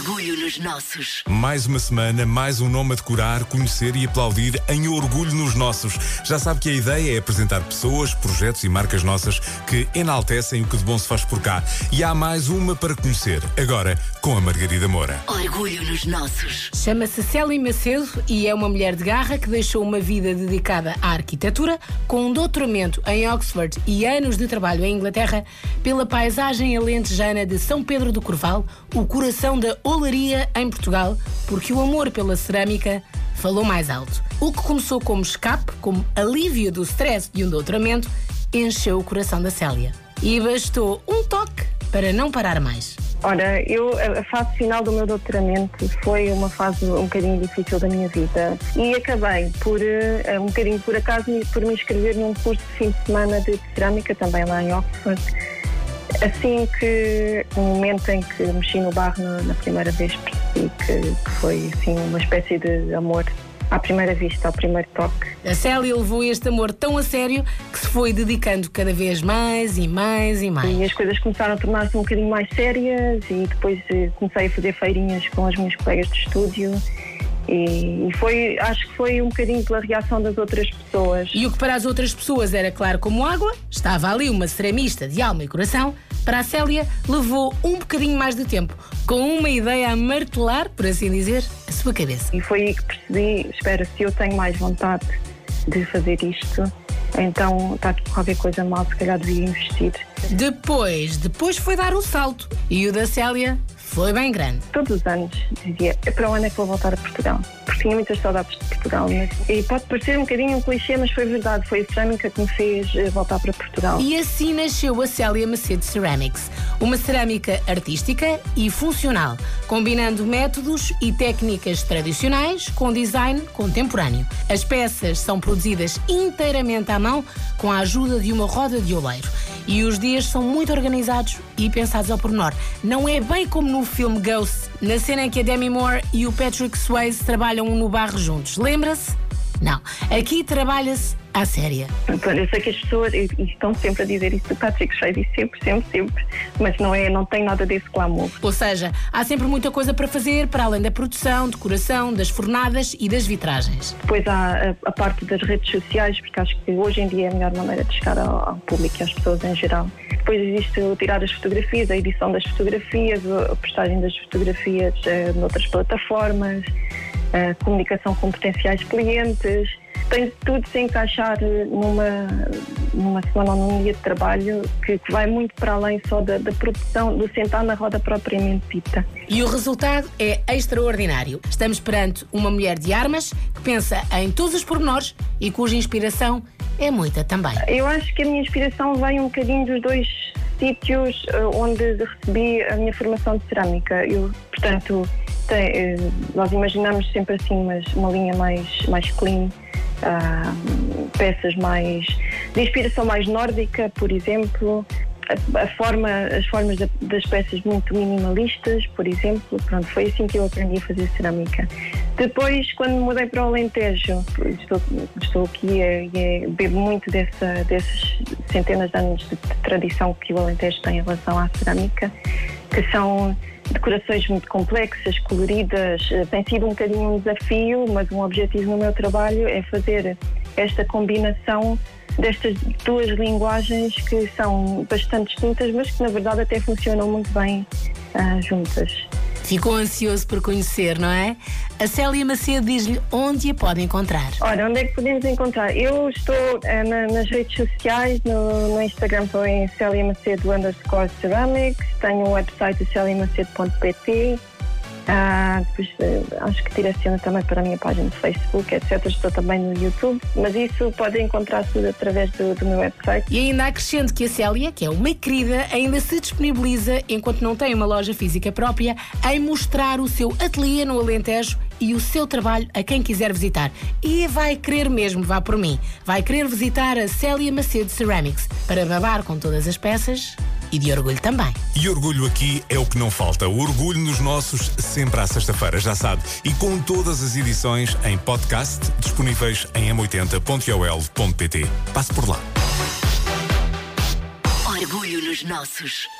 Orgulho nos nossos. Mais uma semana, mais um nome a decorar, conhecer e aplaudir em Orgulho nos Nossos. Já sabe que a ideia é apresentar pessoas, projetos e marcas nossas que enaltecem o que de bom se faz por cá. E há mais uma para conhecer, agora com a Margarida Moura. Orgulho nos nossos. Chama-se Célia Macedo e é uma mulher de garra que deixou uma vida dedicada à arquitetura, com um doutoramento em Oxford e anos de trabalho em Inglaterra, pela paisagem alentejana de São Pedro do Corval, o coração da olaria em Portugal, porque o amor pela cerâmica falou mais alto. O que começou como escape, como alívio do stress de um doutoramento, encheu o coração da Célia. E bastou um toque para não parar mais. Ora, eu, a a fase final do meu doutoramento foi uma fase um bocadinho difícil da minha vida e acabei por, eh, um bocadinho por acaso, por me inscrever num curso de fim de semana de cerâmica, também lá em Oxford. Assim que, no momento em que mexi no barro na, na primeira vez, percebi que, que foi assim, uma espécie de amor à primeira vista, ao primeiro toque. A Célia levou este amor tão a sério que se foi dedicando cada vez mais e mais e mais. E as coisas começaram a tornar-se um bocadinho mais sérias e depois eh, comecei a fazer feirinhas com as minhas colegas de estúdio e, e foi, acho que foi um bocadinho pela reação das outras pessoas. E o que para as outras pessoas era claro como água, estava ali uma ceramista de alma e coração, para a Célia levou um bocadinho mais de tempo, com uma ideia a martelar, por assim dizer, a sua cabeça. E foi aí que percebi, espera, se eu tenho mais vontade de fazer isto, então está aqui qualquer coisa mal, se calhar devia investir. Depois, depois foi dar o salto e o da Célia foi bem grande. Todos os anos dizia, "É para onde é que vou voltar a Portugal? Porque tinha muitas saudades de Portugal. Mas, e pode parecer um bocadinho um clichê, mas foi verdade. Foi a cerâmica que me fez voltar para Portugal. E assim nasceu a Célia Macedo Ceramics, uma cerâmica artística e funcional, combinando métodos e técnicas tradicionais com design contemporâneo. As peças são produzidas inteiramente à mão com a ajuda de uma roda de oleiro. E os dias são muito organizados e pensados ao pormenor. Não é bem como no filme Ghost, na cena em que a Demi Moore e o Patrick Swayze trabalham no barro juntos. Lembra-se? Não. Aqui trabalha-se à séria. Portanto, eu sei que as pessoas estão sempre a dizer isso do Patrick Swayze, sempre, sempre, sempre. Mas não, é, não tem nada desse glamour. Ou seja, há sempre muita coisa para fazer para além da produção, decoração, das fornadas e das vitragens. Depois há a, a parte das redes sociais, porque acho que hoje em dia é a melhor maneira de chegar ao, ao público e às pessoas em geral. Depois existe o tirar as fotografias, a edição das fotografias, a postagem das fotografias eh, noutras plataformas, a comunicação com potenciais clientes. Tem tudo se encaixar numa, numa semana ou num dia de trabalho que, que vai muito para além só da, da produção, do sentar na roda propriamente dita. E o resultado é extraordinário. Estamos perante uma mulher de armas que pensa em todos os pormenores e cuja inspiração é muita também. Eu acho que a minha inspiração vem um bocadinho dos dois sítios eh, onde recebi a minha formação de cerâmica. Eu, portanto, tem, eh, nós imaginamos sempre assim umas- uma linha mais, mais clean, peças mais de inspiração mais nórdica, por exemplo. A, a forma, as formas da- das peças muito minimalistas, por exemplo. Pronto, foi assim que eu aprendi a fazer cerâmica. Depois, quando mudei para o Alentejo, estou, estou aqui e é, bebo muito dessa, desses centenas de anos de tradição que o Alentejo tem em relação à cerâmica, que são decorações muito complexas, coloridas. Eh, Tem sido um bocadinho um desafio, mas um objetivo no meu trabalho é fazer esta combinação destas duas linguagens que são bastante distintas, mas que na verdade até funcionam muito bem ah, juntas. Ficou ansioso por conhecer, não é? A Célia Macedo diz-lhe onde a pode encontrar. Ora, onde é que podemos encontrar? Eu estou eh, na- nas redes sociais, no, no Instagram estou em Célia Macedo underscore ceramics, tenho o website celiamacedo.pt, ah, depois eh, acho que direciona também para a minha página de Facebook, etc. Estou também no YouTube, mas isso podem encontrar tudo através do, do meu website. E ainda acrescento que a Célia, que é uma querida, ainda se disponibiliza, enquanto não tem uma loja física própria, em mostrar o seu ateliê no Alentejo e o seu trabalho a quem quiser visitar. E vai querer mesmo, vá por mim, vai querer visitar a Célia Macedo Ceramics para babar com todas as peças e de orgulho também. E orgulho aqui é o que não falta. O orgulho nos nossos, sempre à sexta-feira, já sabe. E com todas as edições em podcast, disponíveis em m80.ol.pt. Passe por lá. Orgulho nos nossos.